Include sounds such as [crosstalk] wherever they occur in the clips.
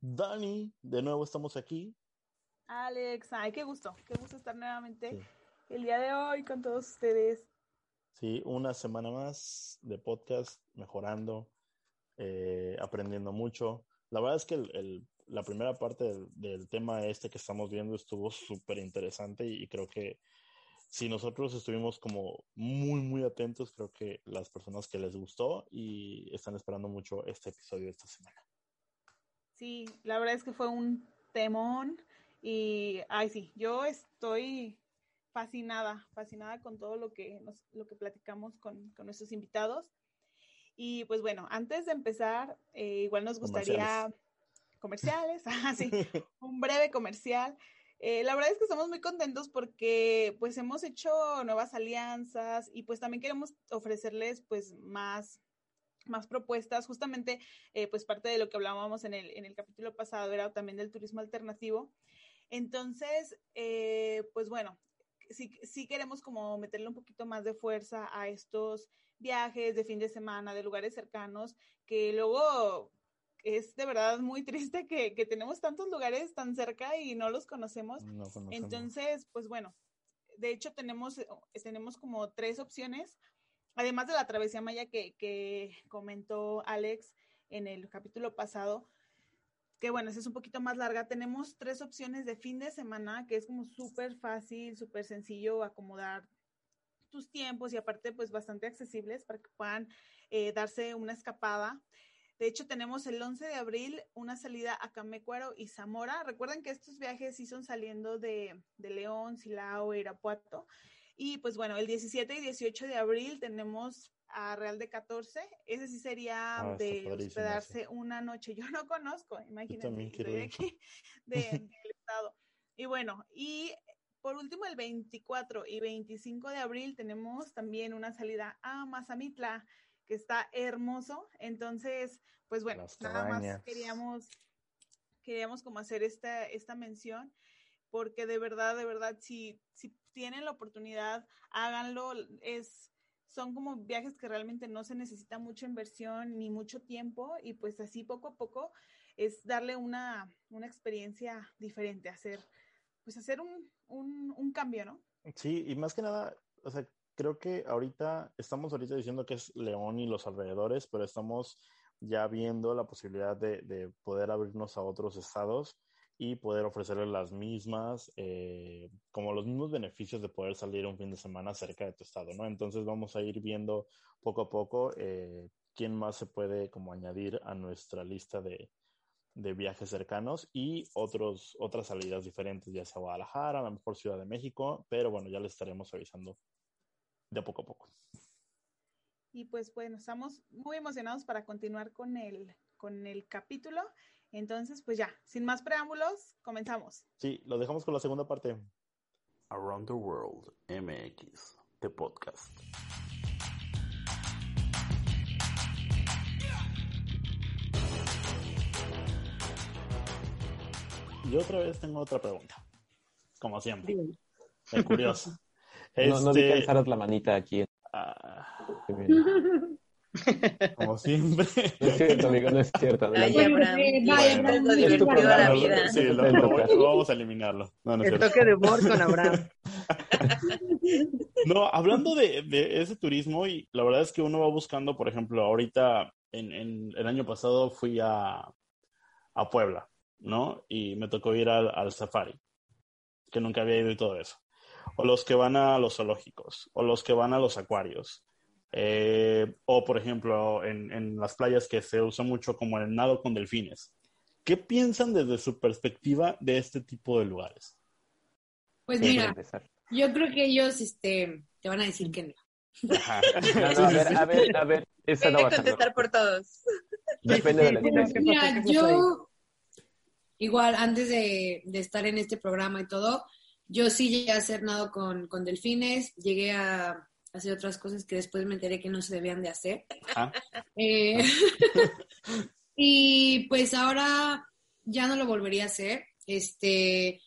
Dani, de nuevo estamos aquí. Alex, ay, qué gusto, qué gusto estar nuevamente el día de hoy con todos ustedes. Sí, una semana más de podcast, mejorando, eh, aprendiendo mucho. La verdad es que el, la primera parte del, tema este que estamos viendo estuvo súper interesante y, creo que si nosotros estuvimos como muy, muy atentos, creo que las personas que les gustó y están esperando mucho este episodio de esta semana. Sí, la verdad es que fue un temón y, ay, sí, yo estoy fascinada, fascinada con todo lo que, nos, lo que platicamos con, con nuestros invitados. Y pues bueno, antes de empezar, eh, igual nos gustaría comerciales, [laughs] ah, sí, [laughs] un breve comercial. Eh, la verdad es que estamos muy contentos porque pues hemos hecho nuevas alianzas y pues también queremos ofrecerles pues más, más propuestas. Justamente eh, pues parte de lo que hablábamos en el, en el capítulo pasado era también del turismo alternativo. Entonces, eh, pues bueno, sí, sí queremos como meterle un poquito más de fuerza a estos viajes de fin de semana, de lugares cercanos, que luego es de verdad muy [laughs] triste que, tenemos tantos lugares tan cerca y no los conocemos. Entonces, pues bueno, de hecho tenemos, tenemos como tres opciones, además de la travesía maya que, comentó Alex en el capítulo pasado, que bueno, esa es un poquito más larga. Tenemos tres opciones de fin de semana, que es como súper fácil, súper sencillo acomodar tus tiempos y aparte pues bastante accesibles para que puedan eh, darse una escapada. De hecho, tenemos el 11 de abril una salida a Camecuaro y Zamora. Recuerden que estos viajes sí son saliendo de, León, Silao, Irapuato. Y pues bueno, el 17 y 18 de abril tenemos a Real de 14. Ese sí sería ah, de hospedarse una noche. Yo no conozco, imagínense, estoy aquí [laughs] del estado. Y bueno, y por último, el 24 y 25 de abril tenemos también una salida a Mazamitla que está hermoso. Entonces, pues bueno, nada más queríamos, queríamos como hacer esta, esta mención, porque de verdad, de verdad, si, si tienen la oportunidad, háganlo. Es, son como viajes que realmente no se necesita mucha inversión ni mucho tiempo y pues así poco a poco es darle una, una experiencia diferente, hacer, pues hacer un, un, un cambio, ¿no? Sí, y más que nada, o sea, creo que ahorita estamos ahorita diciendo que es León y los alrededores, pero estamos ya viendo la posibilidad de, poder abrirnos a otros estados y poder ofrecerles las mismas, eh, como los mismos beneficios de poder salir un fin de semana cerca de tu estado, ¿no? Entonces vamos a ir viendo poco a poco eh, quién más se puede como añadir a nuestra lista de, de viajes cercanos y otros, otras salidas diferentes, ya sea Guadalajara, a lo mejor Ciudad de México, pero bueno, ya les estaremos avisando de poco a poco. Y pues bueno, estamos muy emocionados para continuar con el, con el capítulo. Entonces, pues ya, sin más preámbulos, comenzamos. Sí, lo dejamos con la segunda parte. Around the World MX, the podcast. Yo otra vez tengo otra pregunta, como siempre. Es curioso. [laughs] No, no este... que la manita aquí. Ah. Como siempre. No es cierto, amigo, no es cierto. Ay, Abraham, vaya, divertido a la vida. Sí, lo, vamos a eliminarlo. No, no El toque de humor con Abraham. [laughs] No, hablando de, de, ese turismo, y la verdad es que uno va buscando, por ejemplo, ahorita, en, en el año pasado fui a, a Puebla, ¿no? Y me tocó ir al, al safari, que nunca había ido y todo eso o los que van a los zoológicos, o los que van a los acuarios. Eh, o, por ejemplo, en, las playas que se usa mucho como el nado con delfines. ¿Qué piensan desde su perspectiva de este tipo de lugares? Pues mira, yo creo que ellos este, te van a decir que no. [laughs] a ver, a ver, a ver. Esa no va a contestar por todos. Depende de la Mira, yo, igual, antes de, de estar en este programa y todo, yo sí llegué a hacer nado con, delfines, llegué a hacer otras cosas que después me enteré que no se debían de hacer. Ah. [laughs] Eh, [laughs] y pues ahora ya no lo volvería a hacer. Este,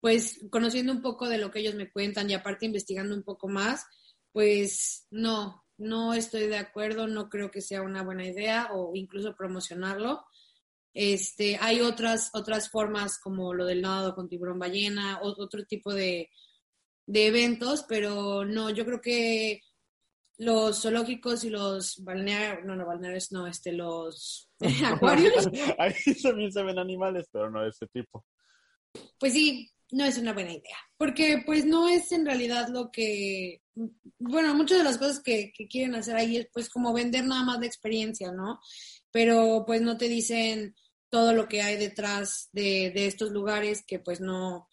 pues conociendo un poco de lo que ellos me cuentan y aparte investigando un poco más, pues no, no estoy de acuerdo, no creo que sea una buena idea o incluso promocionarlo. Este, hay otras, otras formas como lo del nado con tiburón ballena, otro tipo de, de eventos, pero no, yo creo que los zoológicos y los balnearios, no, no, balnearios no, este, los [laughs] acuarios. Ahí también se ven animales, pero no de ese tipo. Pues sí, no es una buena idea, porque pues no es en realidad lo que, bueno, muchas de las cosas que, que quieren hacer ahí es pues como vender nada más de experiencia, ¿no? Pero pues no te dicen todo lo que hay detrás de, de estos lugares que pues no,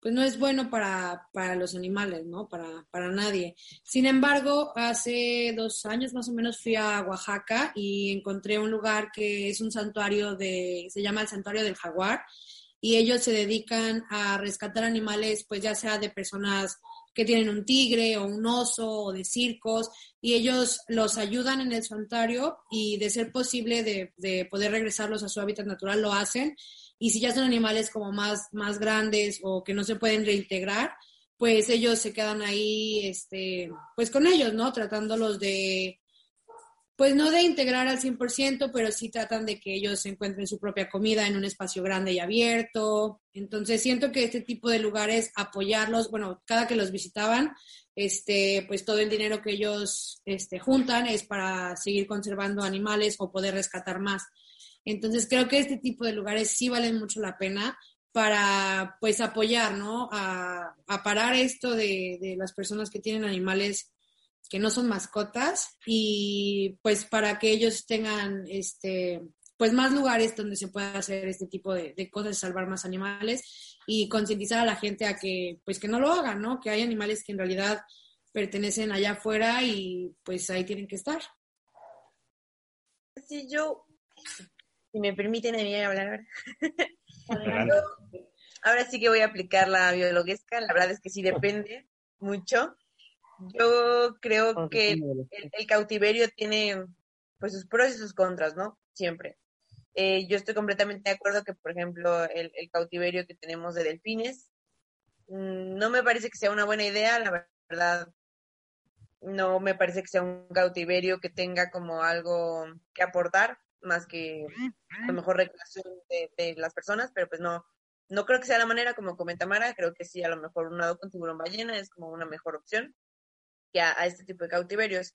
pues no es bueno para, para los animales, ¿no? Para, para nadie. Sin embargo, hace dos años más o menos fui a Oaxaca y encontré un lugar que es un santuario de, se llama el Santuario del Jaguar, y ellos se dedican a rescatar animales, pues ya sea de personas que tienen un tigre o un oso o de circos, y ellos los ayudan en el santuario y de ser posible de, de poder regresarlos a su hábitat natural, lo hacen. Y si ya son animales como más, más grandes o que no se pueden reintegrar, pues ellos se quedan ahí, este, pues con ellos, ¿no? Tratándolos de, pues no de integrar al 100%, pero sí tratan de que ellos encuentren su propia comida en un espacio grande y abierto. Entonces siento que este tipo de lugares, apoyarlos, bueno, cada que los visitaban, este, pues todo el dinero que ellos este, juntan es para seguir conservando animales o poder rescatar más. Entonces creo que este tipo de lugares sí valen mucho la pena para pues apoyar, ¿no? A, parar esto de, de las personas que tienen animales que no son mascotas y pues para que ellos tengan este pues más lugares donde se pueda hacer este tipo de, de cosas, salvar más animales y concientizar a la gente a que pues que no lo hagan, ¿no? Que hay animales que en realidad pertenecen allá afuera y pues ahí tienen que estar. Sí, yo, si me permiten a mí hablar [laughs] Adelante. ahora sí que voy a aplicar la biologuesca, la verdad es que sí depende mucho. Yo creo que el, el cautiverio tiene pues sus pros y sus contras, ¿no? Siempre. Eh, yo estoy completamente de acuerdo que, por ejemplo, el, el cautiverio que tenemos de delfines, mm, no me parece que sea una buena idea, la verdad, no me parece que sea un cautiverio que tenga como algo que aportar, más que a lo mejor recreación de, de las personas, pero pues no, no creo que sea la manera, como comenta Mara, creo que sí, a lo mejor un nado con tiburón ballena es como una mejor opción que a, a este tipo de cautiverios.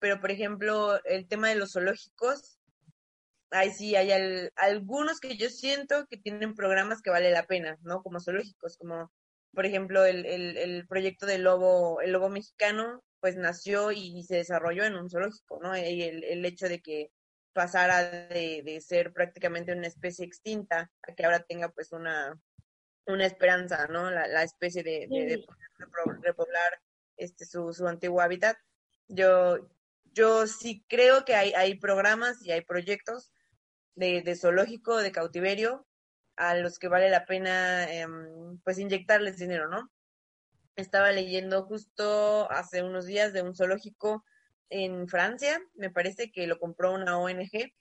Pero, por ejemplo, el tema de los zoológicos, ahí sí hay al- algunos que yo siento que tienen programas que vale la pena, ¿no? Como zoológicos, como por ejemplo el, el, el proyecto del lobo, el lobo mexicano, pues nació y se desarrolló en un zoológico, ¿no? Y el, el hecho de que pasara de, de ser prácticamente una especie extinta a que ahora tenga pues una, una esperanza, ¿no? La, la especie de, de, repoblar este su, su antiguo hábitat. Yo, yo sí creo que hay, hay programas y hay proyectos de, de zoológico, de cautiverio, a los que vale la pena em, pues inyectarles dinero, ¿no? Estaba leyendo justo hace unos días de un zoológico en Francia, me parece que lo compró una ONG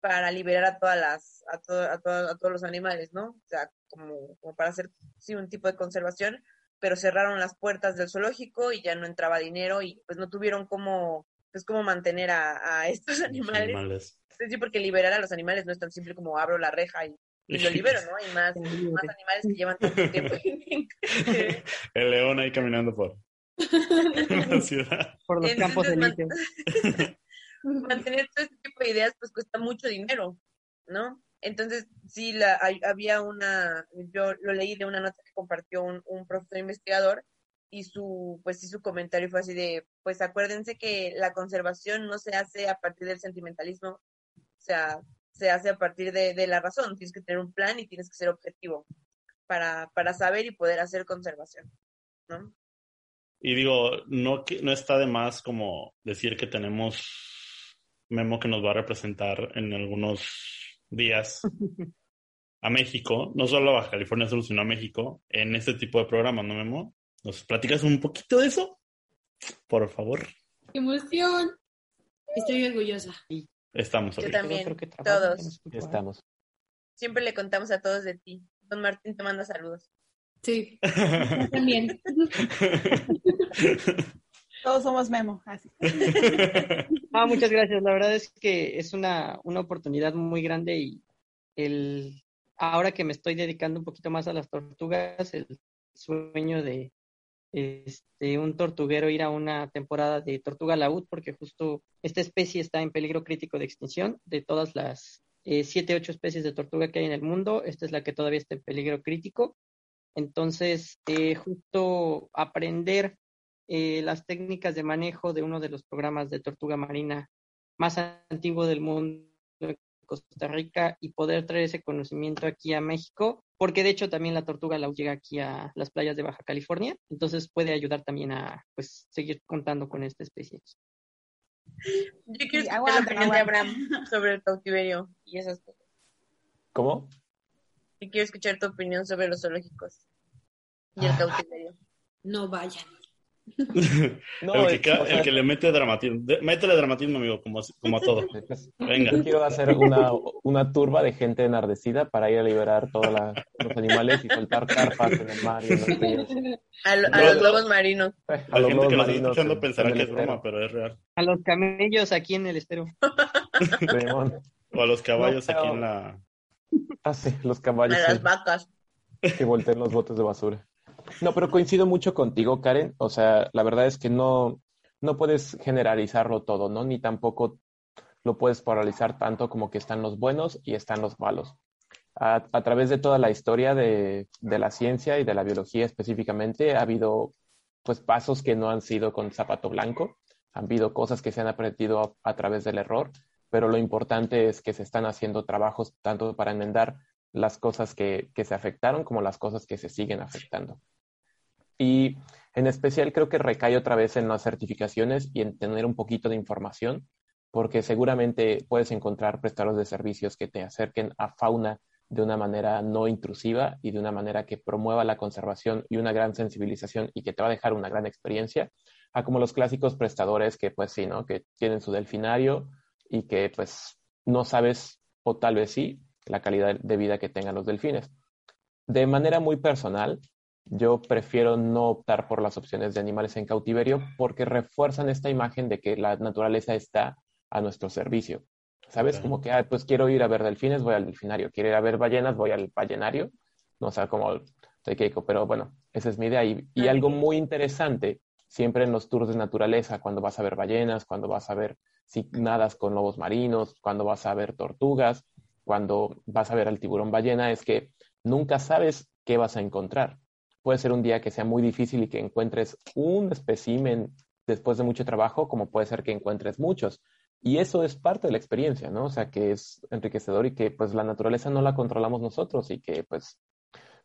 para liberar a todas las, a, to- a, to- a todos los animales, ¿no? O sea, como, como para hacer sí, un tipo de conservación, pero cerraron las puertas del zoológico y ya no entraba dinero y pues no tuvieron cómo, pues cómo mantener a, a estos animales. Animales. Sí, porque liberar a los animales no es tan simple como abro la reja y, y lo [laughs] libero, ¿no? Hay más, más animales que llevan tanto tiempo. [laughs] [laughs] El león ahí caminando por [laughs] la ciudad. Por los campos Entonces, elíseos. man- [laughs] mantener todo este tipo de ideas pues cuesta mucho dinero, ¿no? Entonces, sí, la, hay- había una, yo lo leí de una nota que compartió un, un profesor investigador y su, pues sí, su comentario fue así de, pues acuérdense que la conservación no se hace a partir del sentimentalismo, o sea, se hace a partir de, de la razón, tienes que tener un plan y tienes que ser objetivo para, para saber y poder hacer conservación, ¿no? Y digo, no, que- no está de más como decir que tenemos Memo que nos va a representar en algunos días [laughs] a México, no solo a Baja California Sur, sino a México, en este tipo de programas, ¿no, Memo? ¿Nos platicas un poquito de eso? Por favor. ¡Qué emoción! Estoy orgullosa. Estamos Yo ahorita. también, Creo que trabajo, todos. estamos. Siempre le contamos a todos de ti. Don Martín te manda saludos. Sí, yo [laughs] también. [laughs] Todos somos Memo, así. [laughs] Ah, muchas gracias. La verdad es que es una, una oportunidad muy grande y el, ahora que me estoy dedicando un poquito más a las tortugas, el sueño de este, un tortuguero ir a una temporada de tortuga laúd, porque justo esta especie está en peligro crítico de extinción. De todas las eh, siete, ocho especies de tortuga que hay en el mundo, esta es la que todavía está en peligro crítico. Entonces, eh, justo aprender eh, las técnicas de manejo de uno de los programas de tortuga marina más antiguo del mundo en Costa Rica y poder traer ese conocimiento aquí a México, porque de hecho también la tortuga la llega aquí a las playas de Baja California, entonces puede ayudar también a pues seguir contando con esta especie. Yo quiero escuchar la de Abraham sobre el cautiverio y esas cosas. ¿Cómo? Yo quiero escuchar tu opinión sobre los zoológicos y el ah. cautiverio. No vayan. [laughs] no, el, que, le mete dramatismo. métele dramatismo, amigo, como, como a todo. [laughs] Venga. Yo quiero hacer una, una turba de gente enardecida para ir a liberar todos los animales y soltar carpas en el mar. a, los lobos marinos. A, los lobos marinos. escuchando pensará que es broma, pero es real. A los camellos aquí en el estero. [laughs] o a los caballos aquí en la. Ah, sí, los caballos. A las vacas. Que volteen los botes de basura. No, pero coincido mucho contigo, Karen. O sea, la verdad es que no, no puedes generalizarlo todo, ¿no? Ni tampoco lo puedes polarizar tanto como que están los buenos y están los malos. A, través de toda la historia de, de, la ciencia y de la biología específicamente, ha habido pues pasos que no han sido con zapato blanco, han habido cosas que se han aprendido a, través del error, pero lo importante es que se están haciendo trabajos tanto para enmendar las cosas que, que se afectaron como las cosas que se siguen afectando. Y en especial creo que recae otra vez en las certificaciones y en tener un poquito de información, porque seguramente puedes encontrar prestadores de servicios que te acerquen a fauna de una manera no intrusiva y de una manera que promueva la conservación y una gran sensibilización y que te va a dejar una gran experiencia, a como los clásicos prestadores que pues sí, ¿no? Que tienen su delfinario y que pues no sabes o tal vez sí la calidad de vida que tengan los delfines. De manera muy personal, yo prefiero no optar por las opciones de animales en cautiverio porque refuerzan esta imagen de que la naturaleza está a nuestro servicio. ¿Sabes? Como que, ah, pues quiero ir a ver delfines, voy al delfinario. Quiero ir a ver ballenas, voy al ballenario. No o sea, como Keiko, pero bueno, esa es mi idea. Y, y algo muy interesante, siempre en los tours de naturaleza, cuando vas a ver ballenas, cuando vas a ver si nadas con lobos marinos, cuando vas a ver tortugas, cuando vas a ver al tiburón ballena, es que nunca sabes qué vas a encontrar puede ser un día que sea muy difícil y que encuentres un espécimen después de mucho trabajo, como puede ser que encuentres muchos. Y eso es parte de la experiencia, ¿no? O sea, que es enriquecedor y que pues la naturaleza no la controlamos nosotros y que pues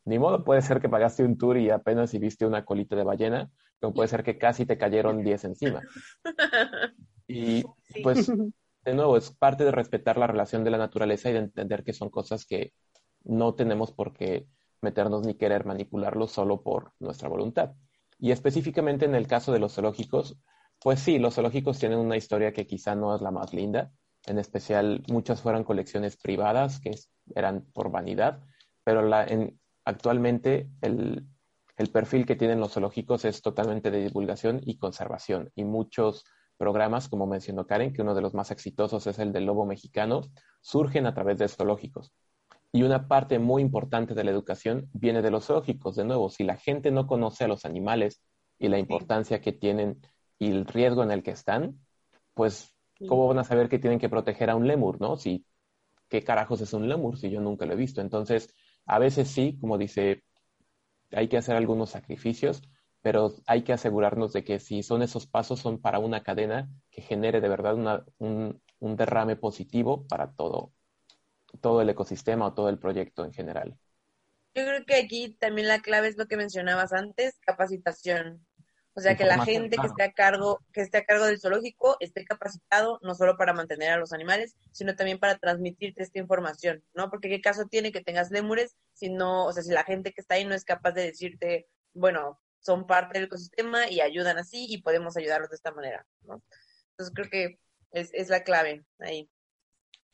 ni modo puede ser que pagaste un tour y apenas y viste una colita de ballena, como puede ser que casi te cayeron 10 encima. [laughs] Y pues, [laughs] de nuevo, es parte de respetar la relación de la naturaleza y de entender que son cosas que no tenemos por qué meternos ni querer manipularlos solo por nuestra voluntad. Y específicamente en el caso de los zoológicos, pues sí, los zoológicos tienen una historia que quizá no es la más linda. En especial, muchas fueron colecciones privadas que eran por vanidad, pero la, en, actualmente el, el perfil que tienen los zoológicos es totalmente de divulgación y conservación. Y muchos programas, como mencionó Karen, que uno de los más exitosos es el del lobo mexicano, surgen a través de zoológicos. Y una parte muy importante de la educación viene de los zoológicos. De nuevo, si la gente no conoce a los animales y la importancia que tienen y el riesgo en el que están, pues, ¿cómo van a saber que tienen que proteger a un lemur, no? Si, ¿qué carajos es un lemur si yo nunca lo he visto? Entonces, a veces sí, como dice, hay que hacer algunos sacrificios, pero hay que asegurarnos de que si son esos pasos, son para una cadena que genere de verdad un, un derrame positivo para todo, todo el ecosistema o todo el proyecto en general. Yo creo que aquí también la clave es lo que mencionabas antes, capacitación. O sea, que la gente que esté a cargo, que esté a cargo del zoológico esté capacitado no solo para mantener a los animales, sino también para transmitirte esta información, ¿no? Porque qué caso tiene que tengas lémures si no, o sea, si la gente que está ahí no es capaz de decirte, bueno, son parte del ecosistema y ayudan así y podemos ayudarlos de esta manera, ¿no? Entonces creo que es, es la clave ahí.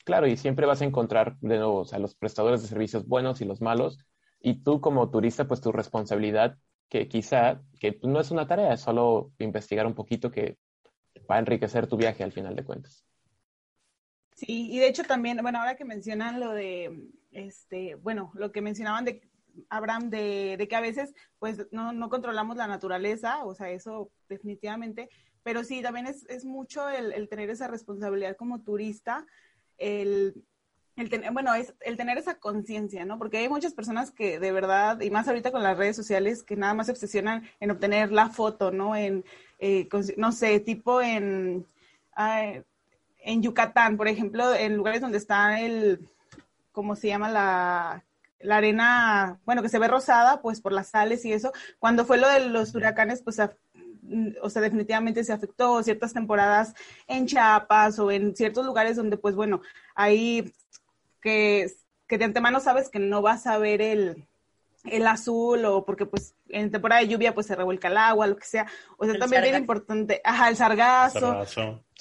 Claro, y siempre vas a encontrar de nuevo, o sea, los prestadores de servicios buenos y los malos, y tú como turista, pues tu responsabilidad, que quizá, que no es una tarea, es solo investigar un poquito que va a enriquecer tu viaje al final de cuentas. Sí, y de hecho también, bueno, ahora que mencionan lo de este, bueno, lo que mencionaban de Abraham, de, de que a veces pues no, no, controlamos la naturaleza, o sea, eso definitivamente, pero sí, también es, es mucho el, el, tener esa responsabilidad como turista, el, el tener, bueno, es el tener esa conciencia, ¿no? Porque hay muchas personas que de verdad, y más ahorita con las redes sociales, que nada más se obsesionan en obtener la foto, ¿no? En, eh, no sé, tipo en, en Yucatán, por ejemplo, en lugares donde está el, ¿cómo se llama? La, la arena, bueno, que se ve rosada, pues por las sales y eso. Cuando fue lo de los huracanes, pues o sea, definitivamente se afectó ciertas temporadas en Chiapas o en ciertos lugares donde, pues bueno, ahí que, que de antemano sabes que no vas a ver el, el azul o porque pues en temporada de lluvia pues se revuelca el agua, lo que sea. O sea, también bien importante, ajá, el sargazo.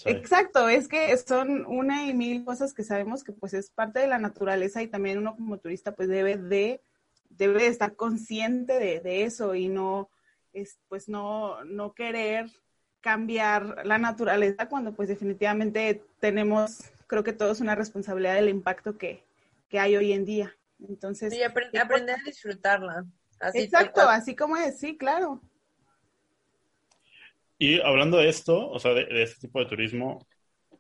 Exacto, es que son una y mil cosas que sabemos que pues es parte de la naturaleza y también uno como turista pues debe de, debe de estar consciente de, de eso y no, es, pues no, no querer cambiar la naturaleza cuando pues definitivamente tenemos, creo que todos una responsabilidad del impacto que, que hay hoy en día. Entonces, sí, aprender a disfrutarla. exacto, así como es, sí, claro. Y hablando de esto, o sea, de, este tipo de turismo,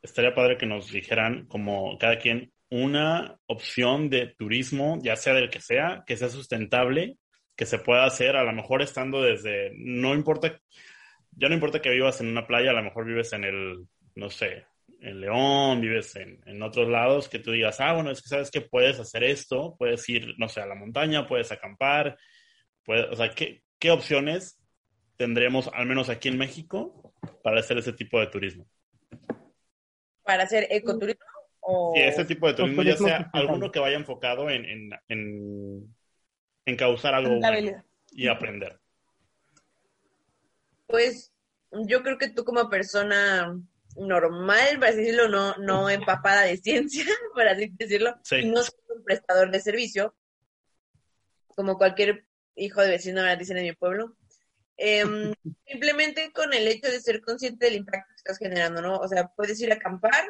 estaría padre que nos dijeran como cada quien una opción de turismo, ya sea del que sea, que sea sustentable, que se pueda hacer, a lo mejor estando desde, no importa, ya no importa que vivas en una playa, a lo mejor vives en el, no sé, en León, vives en, en, otros lados, que tú digas, ah, bueno, es que sabes que puedes hacer esto, puedes ir, no sé, a la montaña, puedes acampar, puedes, o sea, ¿qué, ¿qué opciones tendremos, al menos aquí en México, para hacer ese tipo de turismo? ¿Para hacer ecoturismo? O... Sí, ese tipo de turismo, ya sea alguno que vaya enfocado en, en, en, en causar algo bueno y aprender. Pues yo creo que tú como persona normal, para así decirlo, no, no empapada de ciencia, [laughs] por así decirlo, y no soy un prestador de servicio, como cualquier hijo de vecino, ahora dicen en mi pueblo. Em, [laughs] simplemente con el hecho de ser consciente del impacto que estás generando, ¿no? O sea, puedes ir a acampar,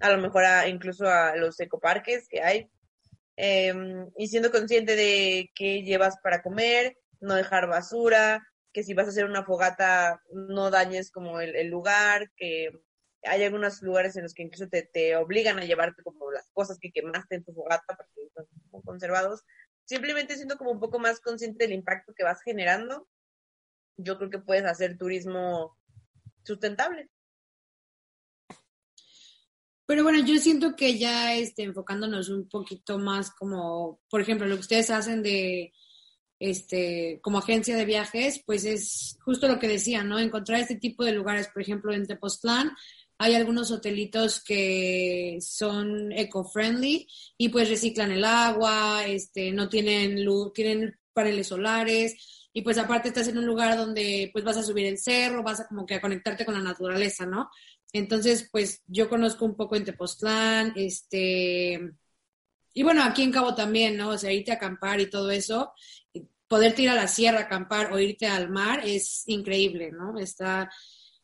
a lo mejor a, incluso a los ecoparques que hay, em, y siendo consciente de qué llevas para comer, no dejar basura, que si vas a hacer una fogata no dañes como el, el lugar, que hay algunos lugares en los que incluso te, te, obligan a llevarte como las cosas que quemaste en tu fogata porque están conservados. Simplemente siendo como un poco más consciente del impacto que vas generando, yo creo que puedes hacer turismo sustentable. Pero bueno, yo siento que ya este, enfocándonos un poquito más como, por ejemplo, lo que ustedes hacen de, este, como agencia de viajes, pues es justo lo que decía, ¿no? Encontrar este tipo de lugares, por ejemplo, en Tepoztlán, hay algunos hotelitos que son eco-friendly y pues reciclan el agua, este, no tienen luz, tienen paneles solares y pues aparte estás en un lugar donde pues vas a subir el cerro, vas a como que a conectarte con la naturaleza, ¿no? Entonces, pues yo conozco un poco en Tepoztlán, este, y bueno, aquí en Cabo también, ¿no? O sea, irte a acampar y todo eso, poder ir a la sierra a acampar o irte al mar es increíble, ¿no? Está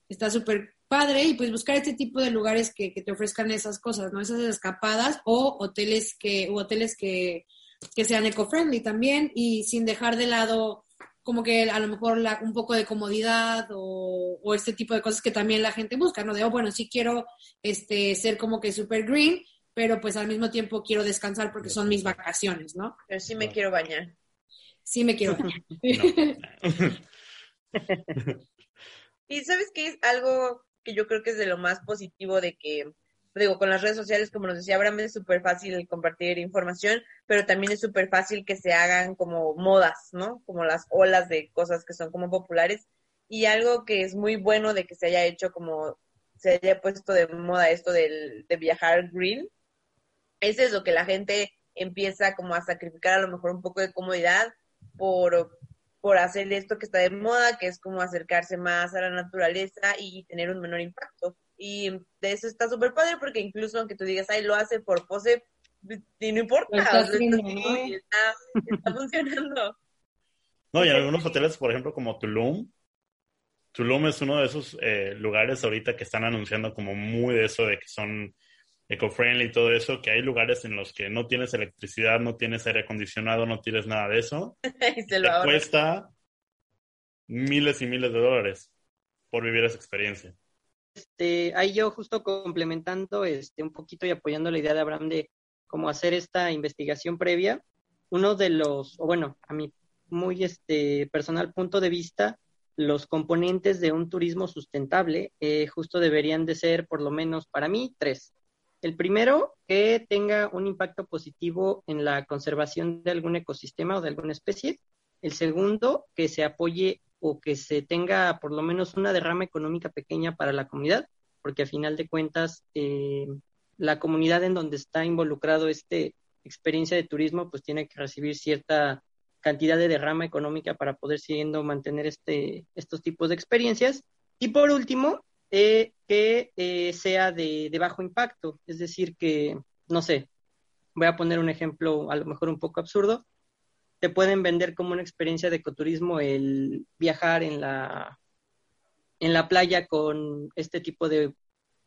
está súper padre y pues buscar este tipo de lugares que, te ofrezcan esas cosas, ¿no? Esas escapadas o hoteles que, o hoteles que, sean eco-friendly también y sin dejar de lado como que a lo mejor la, un poco de comodidad o, este tipo de cosas que también la gente busca, ¿no? De, oh, bueno, sí quiero este, ser como que super green, pero pues al mismo tiempo quiero descansar porque son mis vacaciones, ¿no? Pero sí me quiero bañar. Sí me quiero bañar. [laughs] [laughs] [laughs] y sabes qué es algo que yo creo que es de lo más positivo de que, digo, con las redes sociales, como nos decía Abraham, es súper fácil compartir información, pero también es súper fácil que se hagan como modas, ¿no? Como las olas de cosas que son como populares. Y algo que es muy bueno de que se haya hecho como, se haya puesto de moda esto del, de viajar green, es eso, que la gente empieza como a sacrificar a lo mejor un poco de comodidad por por hacer esto que está de moda, que es como acercarse más a la naturaleza y tener un menor impacto. Y de eso está súper padre porque incluso aunque tú digas, ay, lo hace por pose, y no importa, está, está, [laughs] funcionando. No, y en algunos hoteles, por ejemplo, como Tulum, Tulum es uno de esos eh, lugares ahorita que están anunciando como muy de eso de que son eco-friendly y todo eso, que hay lugares en los que no tienes electricidad, no tienes aire acondicionado, no tienes nada de eso. [laughs] Y se lo te cuesta miles y miles de dólares por vivir esa experiencia. este, ahí yo justo complementando este, un poquito y apoyando la idea de Abraham de cómo hacer esta investigación previa, uno de los, o bueno, a mi muy este, personal punto de vista, los componentes de un turismo sustentable eh, justo deberían de ser, por lo menos para mí, tres. El primero, que tenga un impacto positivo en la conservación de algún ecosistema o de alguna especie. El segundo, que se apoye o que se tenga por lo menos una derrama económica pequeña para la comunidad, porque a final de cuentas eh, la comunidad en donde está involucrado este experiencia de turismo pues tiene que recibir cierta cantidad de derrama económica para poder siguiendo mantener este, estos tipos de experiencias. Y por último, eh, que eh, sea de, bajo impacto, es decir, que, no sé, voy a poner un ejemplo a lo mejor un poco absurdo, te pueden vender como una experiencia de ecoturismo el viajar en la, en la playa con este tipo de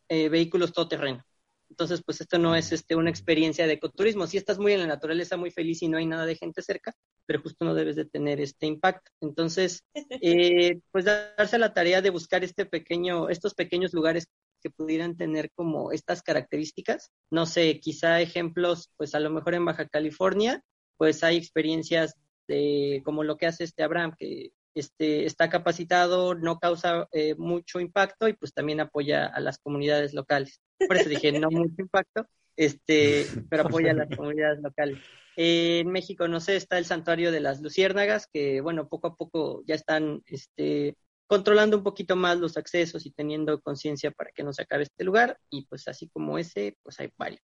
eh, vehículos todoterreno. Entonces, pues esto no es este, una experiencia de ecoturismo. Si estás muy en la naturaleza, muy feliz y no hay nada de gente cerca, pero justo no debes de tener este impacto. Entonces, [laughs] eh, pues darse la tarea de buscar este pequeño, estos pequeños lugares que pudieran tener como estas características. No sé, quizá ejemplos, pues a lo mejor en Baja California, pues hay experiencias de como lo que hace este Abraham, que este, está capacitado, no causa eh, mucho impacto y pues también apoya a las comunidades locales. Por eso dije no mucho impacto, este, [laughs] pero apoya a las comunidades locales. Eh, en México, no sé, está el santuario de las luciérnagas, que bueno, poco a poco ya están este, controlando un poquito más los accesos y teniendo conciencia para que no se acabe este lugar. Y pues así como ese, pues hay varios.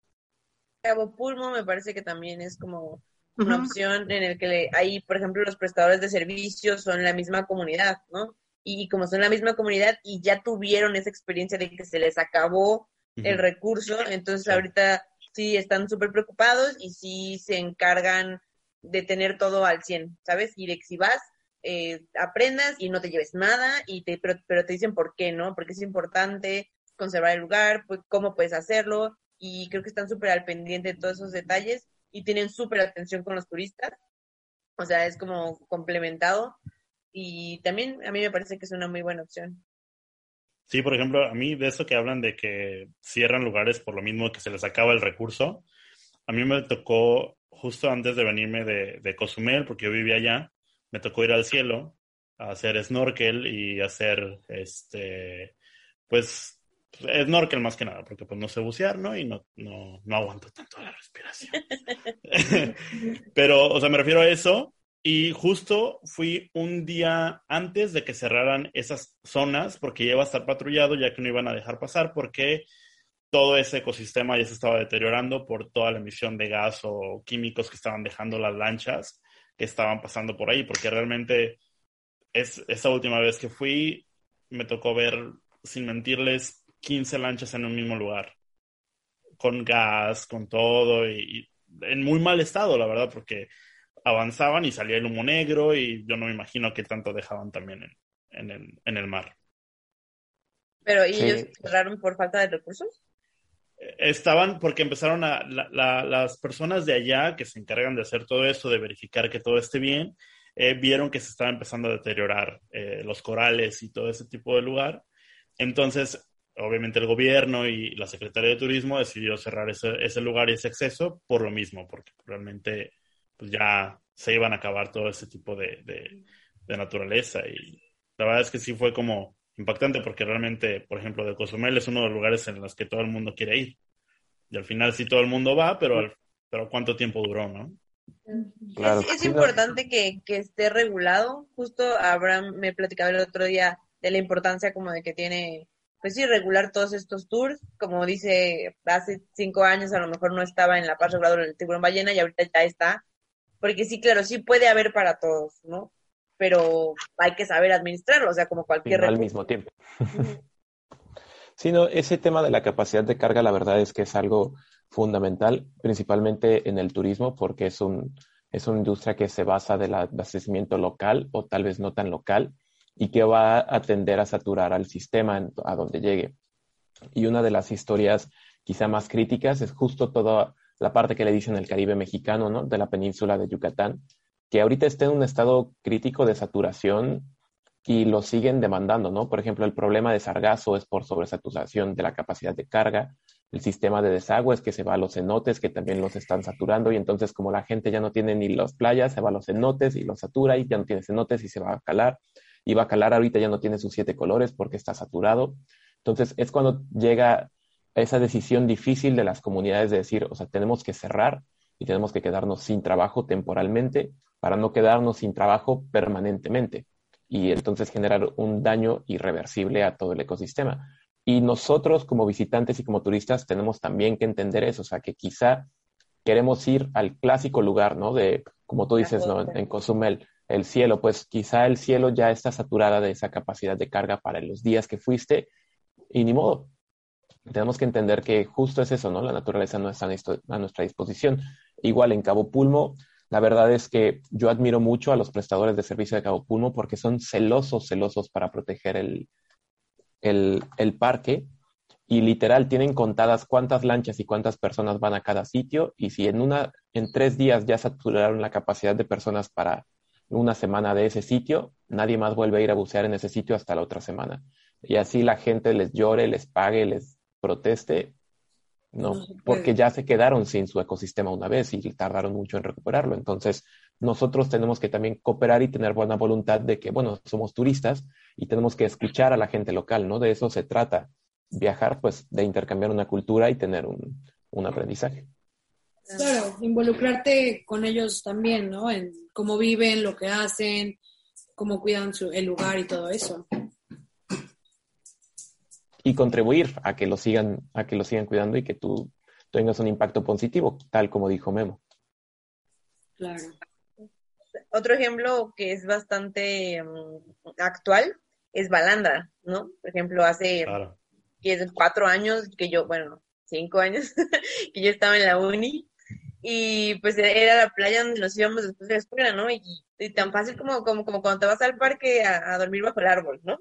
Cabo Pulmo me parece que también es como una opción en el que ahí, por ejemplo, los prestadores de servicios son la misma comunidad, ¿no? Y como son la misma comunidad y ya tuvieron esa experiencia de que se les acabó el recurso, entonces Sí. ahorita sí están súper preocupados y sí se encargan de tener todo al 100, ¿sabes? Y de que si vas, eh, aprendas y no te lleves nada, y te, pero, pero te dicen por qué, ¿no? Porque es importante conservar el lugar, pues, cómo puedes hacerlo, y creo que están súper al pendiente de todos esos detalles y tienen súper atención con los turistas. O sea, es como complementado y también a mí me parece que es una muy buena opción. Sí, por ejemplo, a mí de eso que hablan de que cierran lugares por lo mismo que se les acaba el recurso, a mí me tocó justo antes de venirme de, de Cozumel, porque yo vivía allá, me tocó ir al cielo a hacer snorkel y hacer, este, pues, snorkel más que nada, porque pues no sé bucear, ¿no? Y no, no, no aguanto tanto la respiración. [laughs] Pero, o sea, me refiero a eso. Y justo fui un día antes de que cerraran esas zonas, porque ya iba a estar patrullado, ya que no iban a dejar pasar, porque todo ese ecosistema ya se estaba deteriorando por toda la emisión de gas o químicos que estaban dejando las lanchas que estaban pasando por ahí, porque realmente es, esa última vez que fui, me tocó ver, sin mentirles, 15 lanchas en un mismo lugar, con gas, con todo, y, y en muy mal estado, la verdad, porque avanzaban y salía el humo negro y yo no me imagino qué tanto dejaban también en, en, el, en el mar. Pero ¿y Sí. ellos cerraron por falta de recursos? Estaban porque empezaron a la- la- las personas de allá que se encargan de hacer todo esto, de verificar que todo esté bien, eh, vieron que se estaba empezando a deteriorar eh, los corales y todo ese tipo de lugar. Entonces, obviamente el gobierno y la Secretaría de Turismo decidió cerrar ese, ese lugar y ese acceso por lo mismo, porque realmente pues ya se iban a acabar todo ese tipo de, de, de naturaleza. Y la verdad es que sí fue como impactante porque realmente, por ejemplo, de Cozumel es uno de los lugares en los que todo el mundo quiere ir. Y al final sí todo el mundo va, pero, al- pero ¿cuánto tiempo duró, no? Claro, es es importante que, que esté regulado. Justo Abraham me platicaba el otro día de la importancia como de que tiene, pues sí, regular todos estos tours. Como dice, hace cinco años a lo mejor no estaba en la paz reguladora del tiburón ballena y ahorita ya está. Porque sí, claro, sí puede haber para todos, ¿no? Pero hay que saber administrarlo, o sea, como cualquier no al mismo tiempo. Ujú. [laughs] Sí, no, ese tema de la capacidad de carga, la verdad es que es algo fundamental, principalmente en el turismo, porque es un, es una industria que se basa del abastecimiento local o tal vez no tan local y que va a tender a saturar al sistema a donde llegue. Y una de las historias quizá más críticas es justo toda la parte que le dicen el Caribe mexicano, ¿no? De la península de Yucatán, que ahorita está en un estado crítico de saturación y lo siguen demandando, ¿no? Por ejemplo, el problema de sargazo es por sobresaturación de la capacidad de carga, el sistema de desagües que se va a los cenotes, que también los están saturando, y entonces como la gente ya no tiene ni las playas, se va a los cenotes y los satura, y ya no tiene cenotes y se va a calar, y va a calar ahorita ya no tiene sus siete colores porque está saturado. Entonces es cuando llega esa decisión difícil de las comunidades de decir, o sea, tenemos que cerrar y tenemos que quedarnos sin trabajo temporalmente para no quedarnos sin trabajo permanentemente y entonces generar un daño irreversible a todo el ecosistema. Y nosotros como visitantes y como turistas tenemos también que entender eso, o sea, que quizá queremos ir al clásico lugar, ¿no? De, como tú dices, ¿no? En Cozumel, el cielo, pues quizá el cielo ya está saturada de esa capacidad de carga para los días que fuiste y ni modo. Tenemos que entender que justo es eso, ¿no? La naturaleza no está a nuestra disposición. Igual en Cabo Pulmo, la verdad es que yo admiro mucho a los prestadores de servicio de Cabo Pulmo porque son celosos, celosos para proteger el, el, parque y literal tienen contadas cuántas lanchas y cuántas personas van a cada sitio y si en una en tres días ya saturaron la capacidad de personas para una semana de ese sitio, nadie más vuelve a ir a bucear en ese sitio hasta la otra semana. Y así la gente les llore, les pague, les proteste, no, porque ya se quedaron sin su ecosistema una vez y tardaron mucho en recuperarlo. Entonces, nosotros tenemos que también cooperar y tener buena voluntad de que, bueno, somos turistas y tenemos que escuchar a la gente local, ¿no? De eso se trata. Viajar, pues, de intercambiar una cultura y tener un, un aprendizaje. Claro, involucrarte con ellos también, ¿no? En cómo viven, lo que hacen, cómo cuidan su, el lugar y todo eso y contribuir a que lo sigan, a que lo sigan cuidando y que tú tengas un impacto positivo, tal como dijo Memo. Claro. Otro ejemplo que es bastante mm, actual es Balandra, ¿no? Por ejemplo, hace cuatro años que yo, bueno, cinco años [laughs] que yo estaba en la uni y pues era la playa donde nos íbamos después de la escuela, ¿no? Y, tan fácil como, como, como cuando te vas al parque a dormir bajo el árbol, ¿no?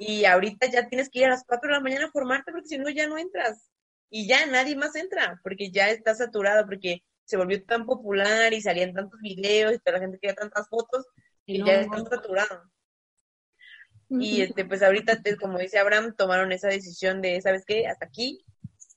y ahorita ya tienes que ir a las 4 de la mañana a formarte porque si no ya no entras. Y ya nadie más entra porque ya está saturado, porque se volvió tan popular y salían tantos videos y toda la gente quería tantas fotos y ya está saturado. Y este, pues ahorita, como dice Abraham, tomaron esa decisión de, ¿sabes qué? Hasta aquí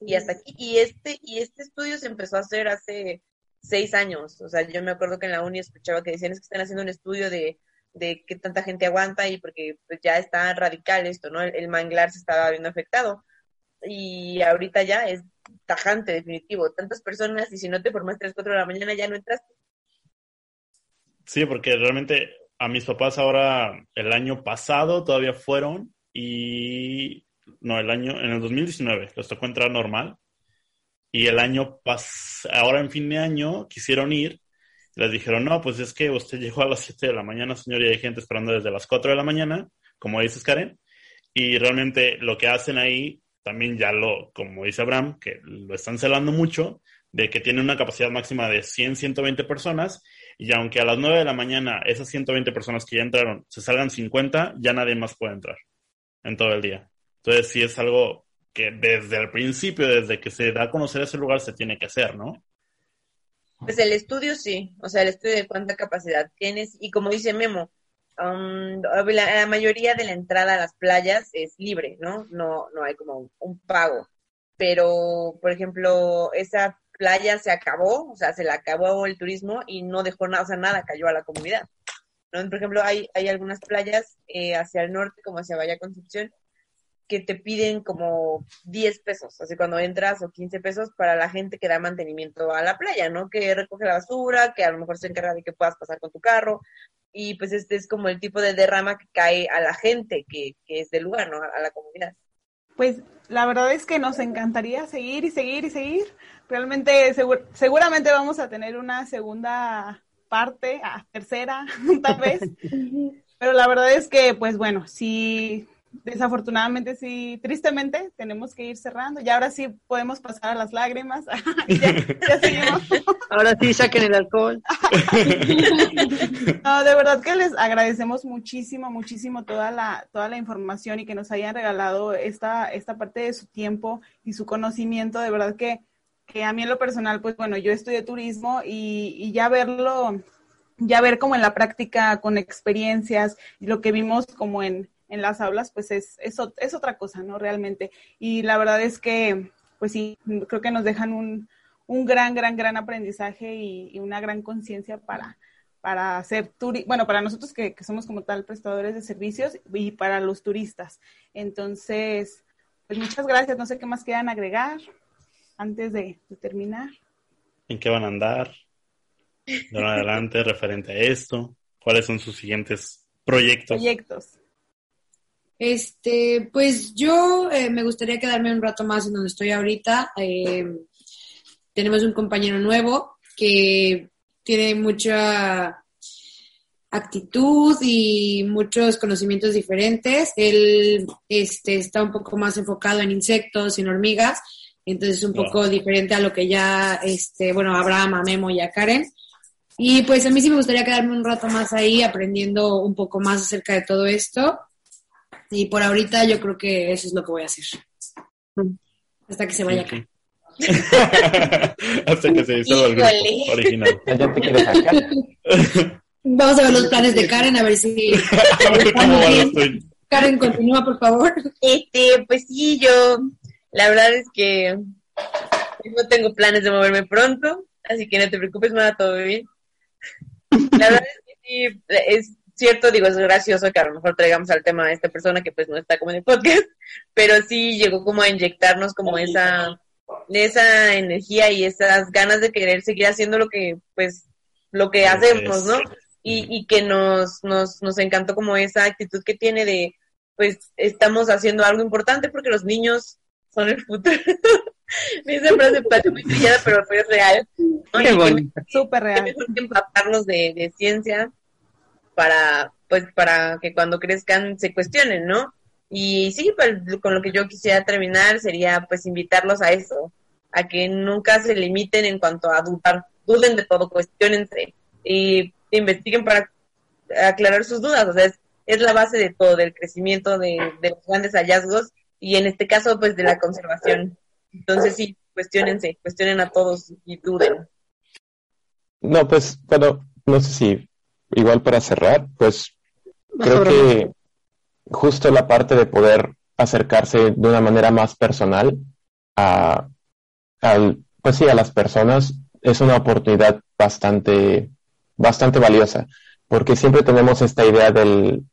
y hasta aquí. Y este, y este estudio se empezó a hacer hace seis años. O sea, yo me acuerdo que en la uni escuchaba que decían es que están haciendo un estudio de de qué tanta gente aguanta y porque pues, ya está radical esto, ¿no? El, manglar se estaba viendo afectado y ahorita ya es tajante, definitivo. Tantas personas y si no te formas 3, 4 de la mañana ya no entraste. Sí, porque realmente a mis papás ahora el año pasado todavía fueron y no, el año, en el 2019 les tocó entrar normal y el año pas ahora en fin de año quisieron ir les dijeron, no, pues es que usted llegó a las 7 de la mañana, señor, y hay gente esperando desde las 4 de la mañana, como dices, Karen. Y realmente lo que hacen ahí, también ya lo, como dice Abraham, que lo están celando mucho, de que tiene una capacidad máxima de 100, 120 personas, y aunque a las 9 de la mañana esas 120 personas que ya entraron se salgan 50, ya nadie más puede entrar en todo el día. Entonces sí es algo que desde el principio, desde que se da a conocer ese lugar, se tiene que hacer, ¿no? Pues el estudio sí, o sea, el estudio de cuánta capacidad tienes y como dice Memo, um, la, mayoría de la entrada a las playas es libre, ¿no? No, no hay como un, pago. Pero, por ejemplo, esa playa se acabó, o sea, se le acabó el turismo y no dejó nada, o sea, nada cayó a la comunidad. ¿no? Por ejemplo, hay, hay algunas playas eh, hacia el norte, como hacia Bahía Concepción, que te piden como 10 pesos, así cuando entras o 15 pesos para la gente que da mantenimiento a la playa, ¿no? Que recoge la basura, que a lo mejor se encarga de que puedas pasar con tu carro y pues este es como el tipo de derrama que cae a la gente que, que es del lugar, ¿no? A, la comunidad. Pues la verdad es que nos encantaría seguir y seguir y seguir. Realmente seguramente vamos a tener una segunda parte, a tercera [laughs] tal vez. [laughs] Pero la verdad es que, pues bueno, sí desafortunadamente sí, tristemente tenemos que ir cerrando. Y ahora sí podemos pasar a las lágrimas. [laughs] ya, ya [laughs] seguimos. Ahora sí saquen el alcohol. no, de verdad que les agradecemos muchísimo, muchísimo toda la, toda la información y que nos hayan regalado esta, esta parte de su tiempo y su conocimiento. De verdad que, que a mí en lo personal, pues bueno, yo estudié turismo y, y ya verlo, ya ver como en la práctica con experiencias y lo que vimos como en, en las aulas, pues es, es, es, otra cosa, ¿no? Realmente. Y la verdad es que, pues sí, creo que nos dejan un, un gran, gran, gran aprendizaje y, y una gran conciencia para, para hacer turi bueno, para nosotros que, que, somos como tal prestadores de servicios y para los turistas. Entonces, pues muchas gracias. No sé qué más quieran agregar antes de, de terminar. ¿En qué van a andar? De adelante, [laughs] referente a esto. ¿Cuáles son sus siguientes proyectos? Proyectos. Este, pues yo eh, me gustaría quedarme un rato más en donde estoy ahorita. Eh, tenemos un compañero nuevo que tiene mucha actitud y muchos conocimientos diferentes. Él este, está un poco más enfocado en insectos, en hormigas, entonces es un poco diferente a lo que ya, este, bueno, Abraham, a Memo y a Karen. Y pues a mí sí me gustaría quedarme un rato más ahí aprendiendo un poco más acerca de todo esto. Y por ahorita yo creo que eso es lo que voy a hacer. Hasta que se vaya acá. [laughs] Hasta que se disuelva el grupo original. [laughs] Ya te quieres sacar. Vamos a ver los planes de Karen, a ver si... [laughs] ¿Cómo va? Karen, continúa, por favor. Este, pues sí, yo, la verdad es que no tengo planes de moverme pronto, así que no te preocupes, me va todo bien. La verdad es que sí, es cierto, digo, es gracioso que a lo mejor traigamos al tema a esta persona que pues no está como en el podcast, [laughs] pero sí llegó como a inyectarnos como esa, esa energía y esas ganas de querer seguir haciendo lo que, pues, lo que hacemos, ¿no? Y, y que nos, nos, nos encantó como esa actitud que tiene de, pues, estamos haciendo algo importante porque los niños son el futuro. [laughs] Esa frase parece muy trillada, pero fue real. ¿no? Qué bonito. Súper real. Mejor que empaparlos de, de ciencia para, pues, para que cuando crezcan se cuestionen, ¿no? Y sí, pues, con lo que yo quisiera terminar sería, pues, invitarlos a eso, a que nunca se limiten en cuanto a dudar, duden de todo, cuestionense y investiguen para aclarar sus dudas, o sea, es, la base de todo, del crecimiento, de, de los grandes hallazgos y en este caso, pues, de la conservación. Entonces, sí, cuestionense, cuestionen a todos y duden. No, pues, bueno, no sé si igual para cerrar, pues creo que justo la parte de poder acercarse de una manera más personal a, al, pues sí, a las personas es una oportunidad bastante, bastante valiosa, porque siempre tenemos esta idea del,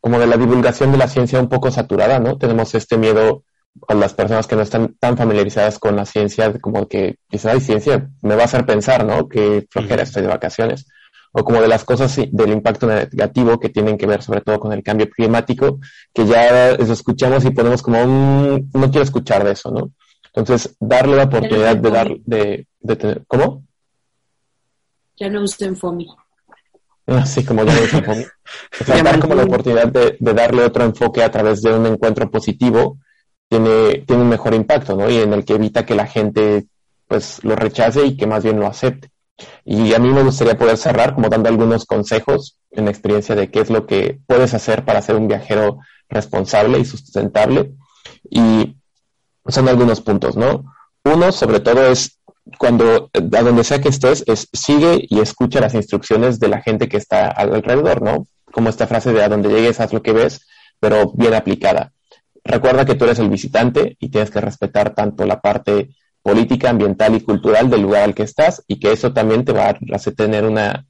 como de la divulgación de la ciencia un poco saturada, ¿no? Tenemos este miedo a las personas que no están tan familiarizadas con la ciencia, como que dicen, ay, ciencia, me va a hacer pensar, ¿no? Que flojera, estoy de vacaciones o como de las cosas del impacto negativo que tienen que ver sobre todo con el cambio climático, que ya eso escuchamos y ponemos como un, no quiero escuchar de eso, ¿no? Entonces, darle la oportunidad de dar, de, de tener, ¿cómo? Ya no usen FOMI. Así como ya no usen FOMI. [laughs] O sea, dar como la oportunidad de, de, darle otro enfoque a través de un encuentro positivo tiene, tiene un mejor impacto, ¿no? Y en el que evita que la gente, pues, lo rechace y que más bien lo acepte. Y a mí me gustaría poder cerrar como dando algunos consejos en experiencia de qué es lo que puedes hacer para ser un viajero responsable y sustentable. Y son algunos puntos, ¿no? Uno, sobre todo, es cuando, a donde sea que estés, es sigue y escucha las instrucciones de la gente que está alrededor, ¿no? Como esta frase de a donde llegues, haz lo que ves, pero bien aplicada. Recuerda que tú eres el visitante y tienes que respetar tanto la parte política, ambiental y cultural del lugar al que estás y que eso también te va a hacer tener una,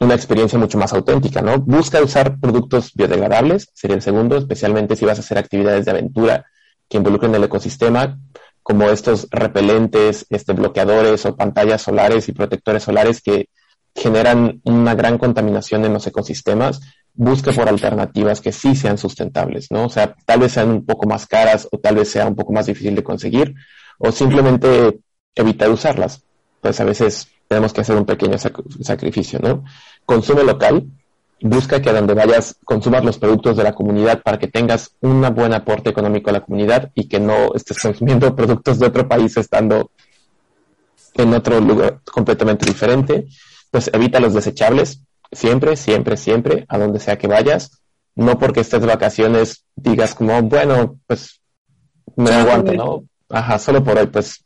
una experiencia mucho más auténtica, ¿no? Busca usar productos biodegradables, sería el segundo, especialmente si vas a hacer actividades de aventura que involucren el ecosistema, como estos repelentes, este, bloqueadores o pantallas solares y protectores solares que generan una gran contaminación en los ecosistemas, busca por alternativas que sí sean sustentables, ¿no? O sea, tal vez sean un poco más caras o tal vez sea un poco más difícil de conseguir, o simplemente evitar usarlas. Pues a veces tenemos que hacer un pequeño sac sacrificio, ¿no? Consume local, busca que a donde vayas consumas los productos de la comunidad para que tengas un buen aporte económico a la comunidad y que no estés [laughs] consumiendo productos de otro país estando en otro lugar completamente diferente. Pues evita los desechables, siempre, siempre, siempre, a donde sea que vayas. No porque estés de vacaciones digas como, bueno, pues me aguanto, ¿no? Ajá, solo por hoy, pues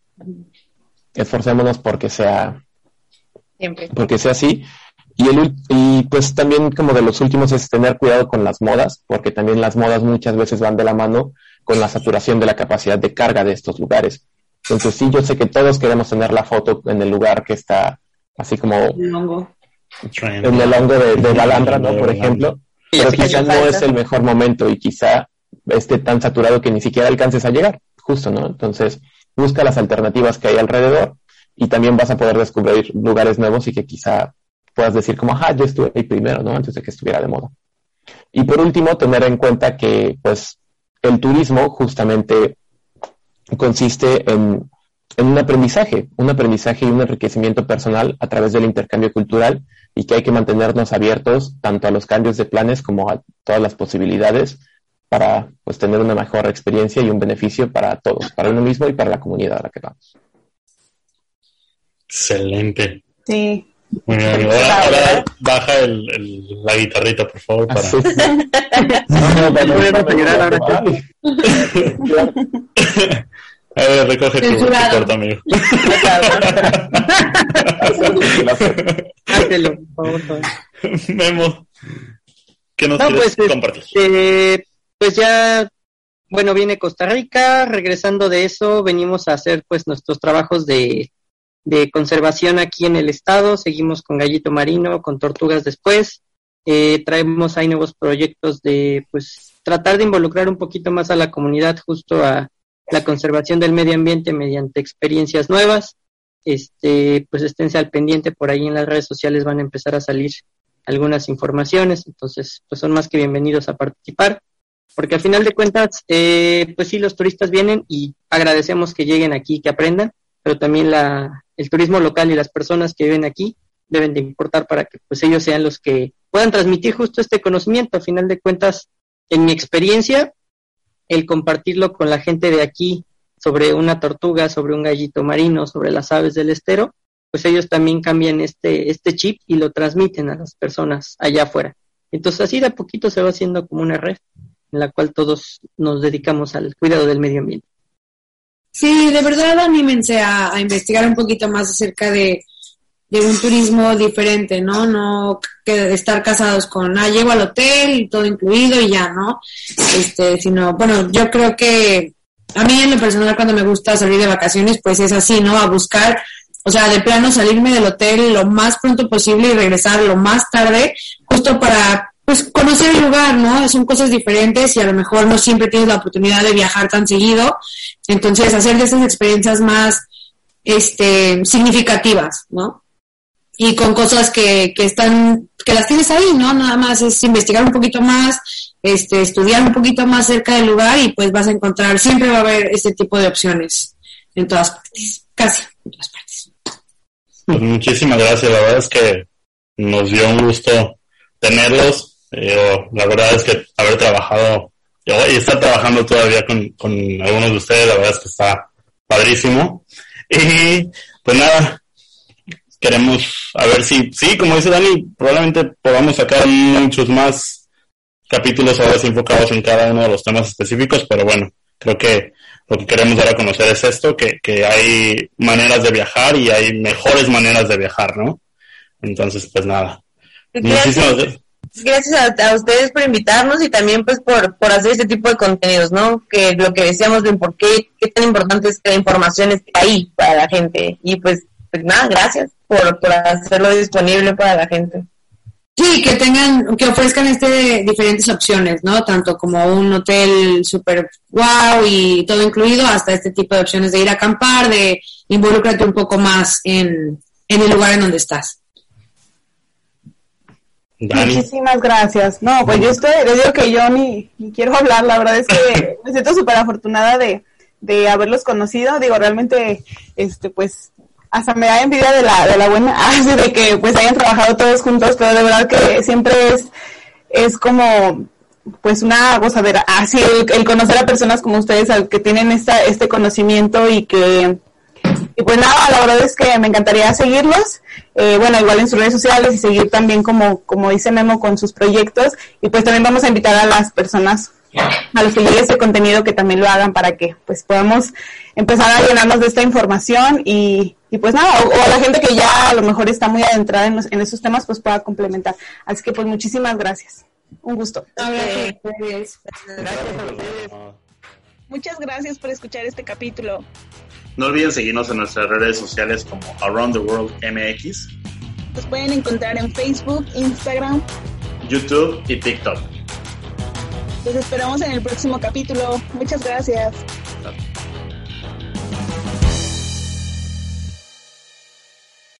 esforcémonos porque sea, Siempre. porque sea así. Y, el, y pues también como de los últimos es tener cuidado con las modas, porque también las modas muchas veces van de la mano con la saturación de la capacidad de carga de estos lugares. Entonces sí, yo sé que todos queremos tener la foto en el lugar que está así como El hongo. en el hongo de, de Balandra, ¿no? Por ejemplo. Pero quizá no es el mejor momento y quizá esté tan saturado que ni siquiera alcances a llegar, justo, ¿no? Entonces, busca las alternativas que hay alrededor y también vas a poder descubrir lugares nuevos y que quizá puedas decir como, ajá, yo estuve ahí primero, ¿no? Antes de que estuviera de moda. Y por último, tener en cuenta que, pues, el turismo justamente consiste en, en un aprendizaje, un aprendizaje y un enriquecimiento personal a través del intercambio cultural y que hay que mantenernos abiertos tanto a los cambios de planes como a todas las posibilidades para pues tener una mejor experiencia y un beneficio para todos, para uno mismo y para la comunidad a la que vamos. Excelente. Sí. Muy bien. Ahora, ahora baja el, el- la guitarrita, por favor, para... Así. [laughs] A ver, recoge tu, corto, amigo. [laughs] Háztelo, por favor. Memo, ¿qué nos No, quieres pues, compartir? Eh, pues ya, bueno, viene Costa Rica, regresando de eso, venimos a hacer pues nuestros trabajos de, de conservación aquí en el estado, seguimos con gallito marino, con tortugas después, eh, traemos ahí nuevos proyectos de pues tratar de involucrar un poquito más a la comunidad justo a la conservación del medio ambiente mediante experiencias nuevas. Este, pues esténse al pendiente por ahí en las redes sociales van a empezar a salir algunas informaciones, entonces pues son más que bienvenidos a participar, porque al final de cuentas, eh, pues sí, los turistas vienen y agradecemos que lleguen aquí, que aprendan, pero también la, el turismo local y las personas que viven aquí deben de importar para que pues ellos sean los que puedan transmitir justo este conocimiento. Al final de cuentas, en mi experiencia, el compartirlo con la gente de aquí sobre una tortuga, sobre un gallito marino, sobre las aves del estero, pues ellos también cambian este, este chip y lo transmiten a las personas allá afuera. Entonces así de a poquito se va haciendo como una red en la cual todos nos dedicamos al cuidado del medio ambiente. Sí, de verdad anímense a, investigar un poquito más acerca de, de un turismo diferente, ¿no? No que estar casados con, ah, llego al hotel todo incluido y ya, ¿no? Este, sino, bueno, yo creo que a mí en lo personal cuando me gusta salir de vacaciones, pues es así, ¿no? A buscar, o sea, de plano salirme del hotel lo más pronto posible y regresar lo más tarde, justo para, pues, conocer el lugar, ¿no? Son cosas diferentes y a lo mejor no siempre tienes la oportunidad de viajar tan seguido. Entonces, hacer de esas experiencias más, este, significativas, ¿no? Y con cosas que, que están, que las tienes ahí, ¿no? Nada más es investigar un poquito más, este, estudiar un poquito más cerca del lugar y pues vas a encontrar, siempre va a haber este tipo de opciones en todas partes, casi en todas partes. Pues muchísimas gracias, la verdad es que nos dio un gusto tenerlos. Eh, la verdad es que haber trabajado yo- y estar trabajando todavía con, con algunos de ustedes, la verdad es que está padrísimo. Y pues nada, queremos a ver si, sí, como dice Dani, probablemente podamos sacar muchos más capítulos ahora enfocados en cada uno de los temas específicos, pero bueno, creo que lo que queremos dar a conocer es esto, que, que hay maneras de viajar y hay mejores maneras de viajar, ¿no? Entonces, pues nada. Muchísimas gracias. Gracias a, a ustedes por invitarnos y también pues por, por hacer este tipo de contenidos, ¿no? Que lo que decíamos de por qué, qué tan importante es que la información esté ahí para la gente. Y pues, pues nada, gracias por, por hacerlo disponible para la gente. Sí, que tengan, que ofrezcan este diferentes opciones, ¿no? Tanto como un hotel super wow y todo incluido, hasta este tipo de opciones de ir a acampar, de involucrarte un poco más en, en el lugar en donde estás. Dani. Muchísimas gracias. No, pues yo estoy, les digo que yo ni, ni quiero hablar, la verdad es que [laughs] me siento súper afortunada de, de haberlos conocido. Digo, realmente, este, pues, hasta me da envidia de la, de la buena, [laughs] así de que pues hayan trabajado todos juntos, pero de verdad que siempre es, es como pues una gozadera, así el, el conocer a personas como ustedes al que tienen esta, este conocimiento y que y pues nada, la verdad es que me encantaría seguirlos, eh, bueno, igual en sus redes sociales y seguir también como, como dice Memo con sus proyectos y pues también vamos a invitar a las personas a los que llegue este contenido que también lo hagan para que pues podamos empezar a llenarnos de esta información y, y pues nada, o, o, a la gente que ya a lo mejor está muy adentrada en, los, en esos temas pues pueda complementar. Así que pues muchísimas gracias. Un gusto. Gracias. Muchas gracias por escuchar este capítulo. No olviden seguirnos en nuestras redes sociales como Around the World MX. Nos pueden encontrar en Facebook, Instagram, YouTube y TikTok. Los esperamos en el próximo capítulo. Muchas gracias. Gracias.